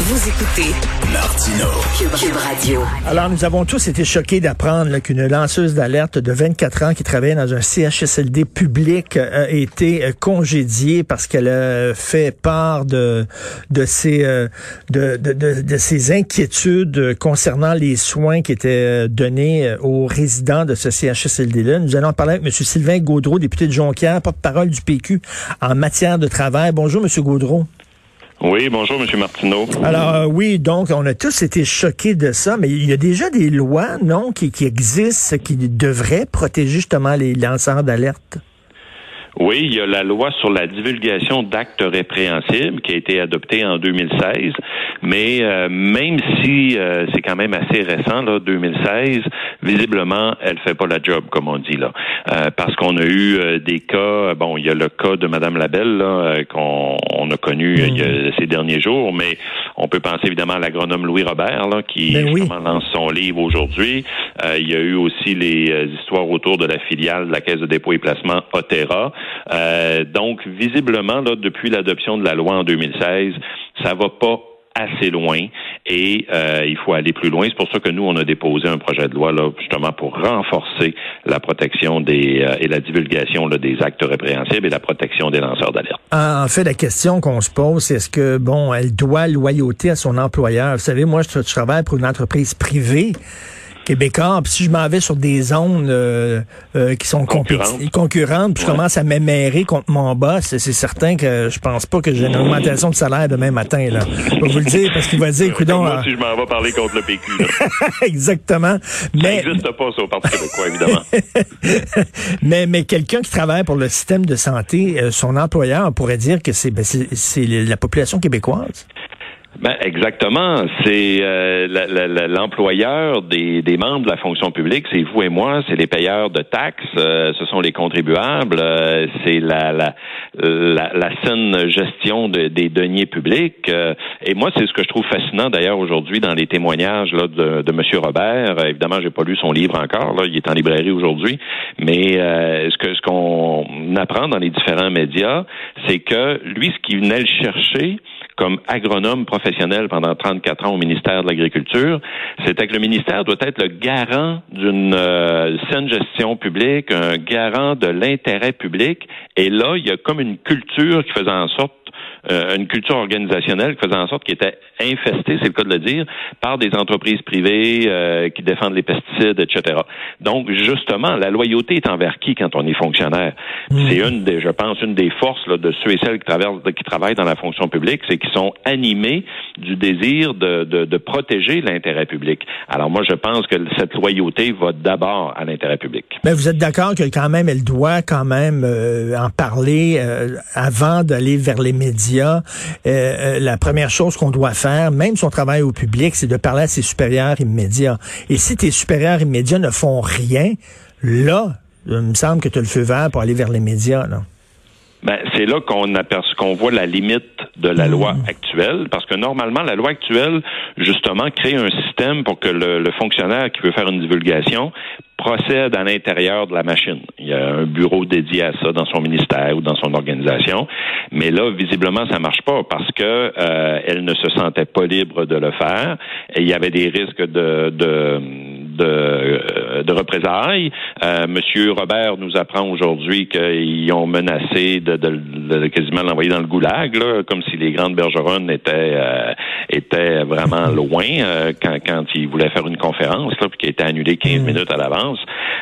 Vous écoutez Martino. Cube, Radio. Alors, nous avons tous été choqués d'apprendre qu'une lanceuse d'alerte de 24 ans qui travaillait dans un CHSLD public euh, a été euh, congédiée parce qu'elle a fait part de, de, ses, euh, de, de, de, de ses inquiétudes concernant les soins qui étaient donnés aux résidents de ce CHSLD-là. Nous allons parler avec M. Sylvain Gaudreau, député de Jonquière, porte-parole du PQ en matière de travail. Bonjour, M. Gaudreau. Oui, bonjour, M. Martineau. Alors euh, oui, donc on a tous été choqués de ça, mais il y a déjà des lois, non, qui, qui existent, qui devraient protéger justement les lanceurs d'alerte? Oui, il y a la loi sur la divulgation d'actes répréhensibles qui a été adoptée en 2016, mais euh, même si euh, c'est quand même assez récent, là, 2016, visiblement, elle fait pas la job, comme on dit là, euh, parce qu'on a eu des cas. Bon, il y a le cas de Madame Labelle là, qu'on on a connu il y a ces derniers jours, mais on peut penser évidemment à l'agronome Louis Robert là, qui Ben oui. lance son livre aujourd'hui. il y a eu aussi les histoires autour de la filiale de la Caisse de dépôt et placement Otera. Euh, donc, visiblement, là, depuis l'adoption de la loi en 2016, ça va pas assez loin et euh, il faut aller plus loin. C'est pour ça que nous, on a déposé un projet de loi là, justement pour renforcer la protection des euh, et la divulgation là, des actes répréhensibles et la protection des lanceurs d'alerte. En fait, la question qu'on se pose, c'est est-ce que, bon, elle doit loyauté à son employeur? Vous savez, moi, je, je travaille pour une entreprise privée québécois, puis si je m'en vais sur des zones euh, euh, qui sont Concurrentes. concurrentes, puis je Ouais. commence à m'émérer contre mon boss, c'est certain que je pense pas que j'ai une augmentation de salaire demain matin. Là. Je vais vous le dire, parce qu'il va dire, coudon, moi, si je m'en vais parler contre le PQ. Là. exactement. Ça Mais, n'existe pas, ça, au Parti québécois, évidemment. mais, mais quelqu'un qui travaille pour le système de santé, euh, son employeur pourrait dire que c'est ben, la population québécoise. Ben, exactement. C'est euh, l'employeur des, membres de la fonction publique, c'est vous et moi, c'est les payeurs de taxes, euh, ce sont les contribuables, euh, c'est la, la, la, la saine gestion de- des deniers publics. euh, et moi, c'est ce que je trouve fascinant d'ailleurs aujourd'hui dans les témoignages là, de, de M. Robert. Évidemment, j'ai pas lu son livre encore, là, il est en librairie aujourd'hui, mais ce que ce qu'on apprend dans les différents médias, c'est que lui, ce qu'il venait le chercher, comme agronome professionnel pendant 34 ans au ministère de l'Agriculture, c'était que le ministère doit être le garant d'une euh, saine gestion publique, un garant de l'intérêt public. Et là, il y a comme une culture qui faisait en sorte euh, une culture organisationnelle qui faisait en sorte qu'il était infesté, c'est le cas de le dire, par des entreprises privées euh, qui défendent les pesticides, etc. Donc, justement, la loyauté est envers qui quand on est fonctionnaire? C'est une des, je pense, une des forces là, de ceux et celles qui, traversent, qui travaillent dans la fonction publique, c'est qu'ils sont animés du désir de, de, de protéger l'intérêt public. Alors moi, je pense que cette loyauté va d'abord à l'intérêt public. Mais vous êtes d'accord que quand même, elle doit quand même euh, en parler euh, avant d'aller vers les médias? Euh, euh, la première chose qu'on doit faire, même si on travaille au public, c'est de parler à ses supérieurs immédiats. Et si tes supérieurs immédiats ne font rien, là, il me semble que tu as le feu vert pour aller vers les médias. Ben, c'est là qu'on aperçoit qu'on voit la limite de la loi actuelle, parce que normalement, la loi actuelle, justement, crée un système pour que le, le fonctionnaire qui veut faire une divulgation procède à l'intérieur de la machine. Il y a un bureau dédié à ça dans son ministère ou dans son organisation, mais là, visiblement, ça marche pas parce que euh, elle ne se sentait pas libre de le faire et il y avait des risques de, de de, euh, de représailles. Euh, Monsieur Robert nous apprend aujourd'hui qu'ils ont menacé de, de, de quasiment l'envoyer dans le goulag, comme si les grandes bergeronnes étaient euh, étaient vraiment loin euh, quand, quand ils voulaient faire une conférence, là, puis qui a été annulée 15 minutes à l'avance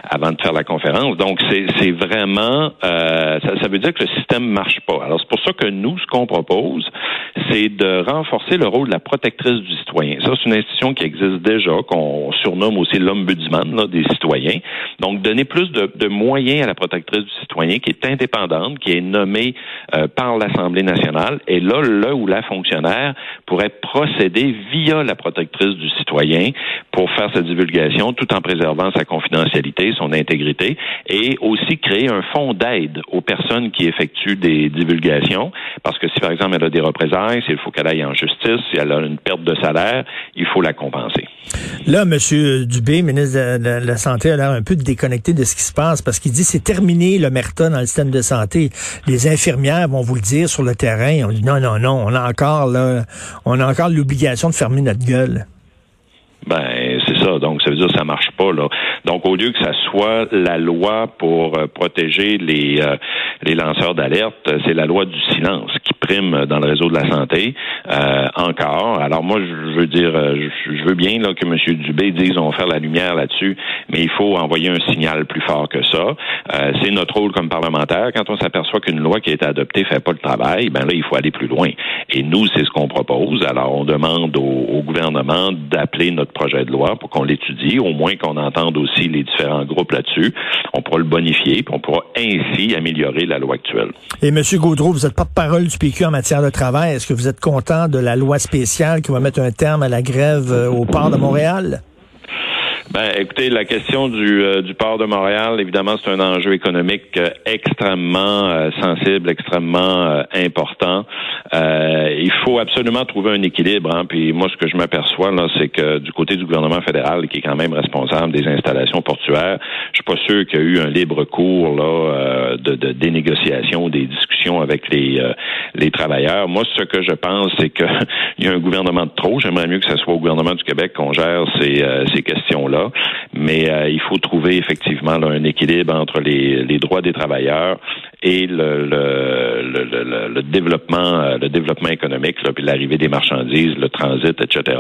avant de faire la conférence. Donc c'est c'est vraiment euh, ça, ça veut dire que le système marche pas. Alors c'est pour ça que nous, ce qu'on propose, c'est de renforcer le rôle de la protectrice du citoyen. Ça, c'est une institution qui existe déjà, qu'on surnomme aussi l'ombudsman des citoyens. Donc, donner plus de, de, moyens à la protectrice du citoyen qui est indépendante, qui est nommée euh, par l'Assemblée nationale. Et là, là où la fonctionnaire pourrait procéder via la protectrice du citoyen pour faire sa divulgation tout en préservant sa confidentialité, son intégrité et aussi créer un fonds d'aide aux personnes qui effectuent des divulgations. Parce que si, par exemple, elle a des représailles, s'il faut qu'elle aille en justice, si elle a une perte de salaire, il faut la compenser. Là, M. Dubé Dubé, ministre de, la Santé, a l'air un peu déconnecté de ce qui se passe parce qu'il dit c'est terminé l'omerta dans le système de santé. Les infirmières vont vous le dire sur le terrain. On dit non, non, non, on a encore là, on a encore l'obligation de fermer notre gueule. Ben, c'est ça. Donc, ça veut dire que ça marche pas, là. Donc, au lieu que ça soit la loi pour euh, protéger les, euh, les lanceurs d'alerte, c'est la loi du silence dans le réseau de la santé. Euh, encore. Alors, moi, je veux dire, je veux bien là, que M. Dubé dise on va faire la lumière là-dessus, mais il faut envoyer un signal plus fort que ça. c'est notre rôle comme parlementaire. Quand on s'aperçoit qu'une loi qui a été adoptée fait pas le travail, ben là, il faut aller plus loin. Et nous, c'est ce qu'on propose. Alors, on demande au, au gouvernement d'appeler notre projet de loi pour qu'on l'étudie, au moins qu'on entende aussi les différents groupes là-dessus. On pourra le bonifier, puis on pourra ainsi améliorer la loi actuelle. Et M. Gaudreau, vous êtes porte-parole du PQ en matière de travail. Est-ce que vous êtes content de la loi spéciale qui va mettre un terme à la grève euh, au port de Montréal? Ben, écoutez, la question du, euh, port de Montréal, évidemment, c'est un enjeu économique euh, extrêmement sensible, extrêmement important. il faut absolument trouver un équilibre. Hein, puis moi, ce que je m'aperçois c'est que du côté du gouvernement fédéral, qui est quand même responsable des installations portuaires, je suis pas sûr qu'il y a eu un libre cours là de, de des négociations, des discussions avec les les travailleurs. Moi, ce que je pense, c'est qu'il y a un gouvernement de trop. J'aimerais mieux que ce soit au gouvernement du Québec qu'on gère ces, ces questions-là. Mais euh, il faut trouver effectivement un équilibre entre les, droits des travailleurs et le, le, développement euh, le développement économique, puis l'arrivée des marchandises, le transit, etc.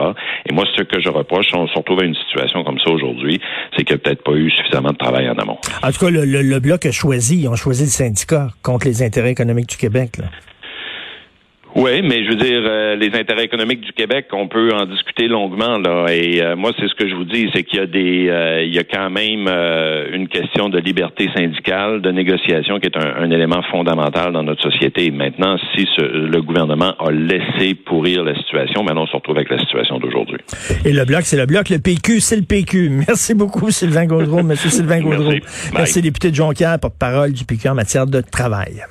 Et moi, ce que je reproche, on se retrouve à une situation comme ça aujourd'hui, c'est qu'il n'y a peut-être pas eu suffisamment de travail en amont. En tout cas, le, Bloc a choisi, ils ont choisi le syndicat contre les intérêts économiques du Québec. Là. Oui, mais je veux dire, euh, les intérêts économiques du Québec, on peut en discuter longuement là. Et euh, moi, c'est ce que je vous dis, c'est qu'il y a des, euh, il y a quand même une question de liberté syndicale, de négociation, qui est un, élément fondamental dans notre société. Maintenant, si le gouvernement a laissé pourrir la situation, maintenant on se retrouve avec la situation d'aujourd'hui. Et le bloc, c'est le bloc. Le PQ, c'est le PQ. Merci beaucoup, Sylvain Gaudreau, Monsieur Sylvain Gaudreau. Merci, Merci député de Jonquière, porte-parole du PQ en matière de travail.